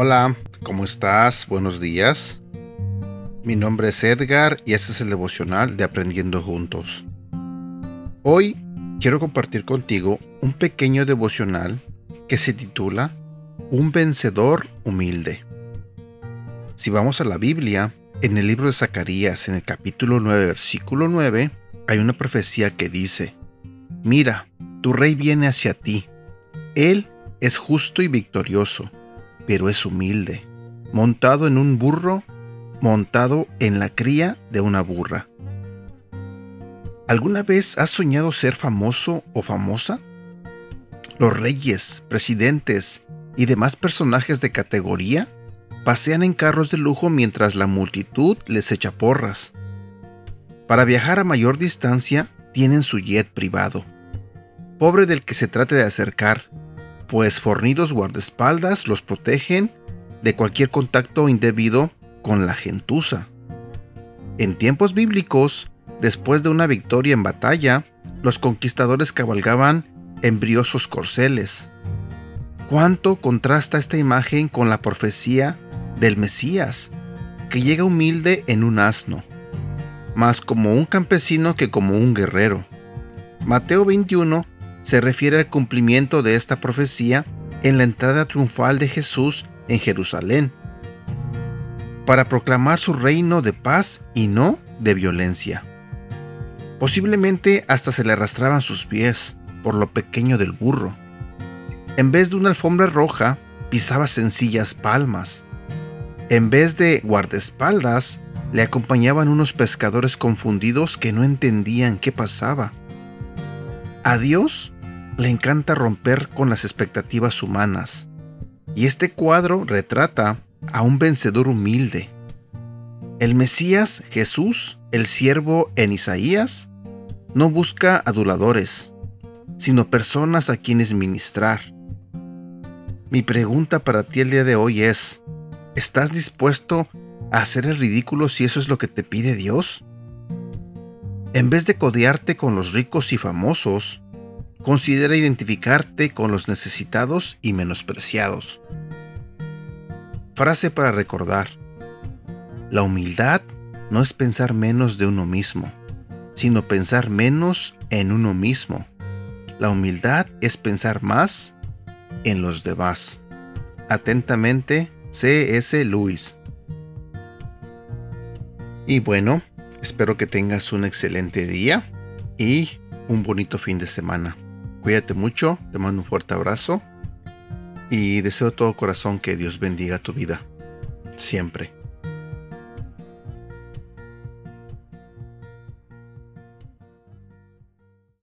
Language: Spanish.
Hola, ¿cómo estás? Buenos días. Mi nombre es Edgar y este es el devocional de Aprendiendo Juntos. Hoy quiero compartir contigo un pequeño devocional que se titula Un vencedor humilde. Si vamos a la Biblia, en el libro de Zacarías, en el capítulo 9, versículo 9, hay una profecía que dice, Mira, tu rey viene hacia ti. Él es justo y victorioso pero es humilde, montado en un burro, montado en la cría de una burra. ¿Alguna vez has soñado ser famoso o famosa? Los reyes, presidentes y demás personajes de categoría pasean en carros de lujo mientras la multitud les echa porras. Para viajar a mayor distancia tienen su jet privado. Pobre del que se trate de acercar, pues fornidos guardaespaldas los protegen de cualquier contacto indebido con la gentuza. En tiempos bíblicos, después de una victoria en batalla, los conquistadores cabalgaban en briosos corceles. ¿Cuánto contrasta esta imagen con la profecía del Mesías, que llega humilde en un asno, más como un campesino que como un guerrero? Mateo 21 se refiere al cumplimiento de esta profecía en la entrada triunfal de Jesús en Jerusalén, para proclamar su reino de paz y no de violencia. Posiblemente hasta se le arrastraban sus pies por lo pequeño del burro. En vez de una alfombra roja, pisaba sencillas palmas. En vez de guardaespaldas, le acompañaban unos pescadores confundidos que no entendían qué pasaba. A Dios le encanta romper con las expectativas humanas, y este cuadro retrata a un vencedor humilde. El Mesías Jesús, el siervo en Isaías, no busca aduladores, sino personas a quienes ministrar. Mi pregunta para ti el día de hoy es, ¿estás dispuesto a hacer el ridículo si eso es lo que te pide Dios? En vez de codearte con los ricos y famosos, Considera identificarte con los necesitados y menospreciados. Frase para recordar. La humildad no es pensar menos de uno mismo, sino pensar menos en uno mismo. La humildad es pensar más en los demás. Atentamente, C.S. Lewis. Y bueno, espero que tengas un excelente día y un bonito fin de semana. Cuídate mucho, te mando un fuerte abrazo y deseo de todo corazón que Dios bendiga tu vida. Siempre.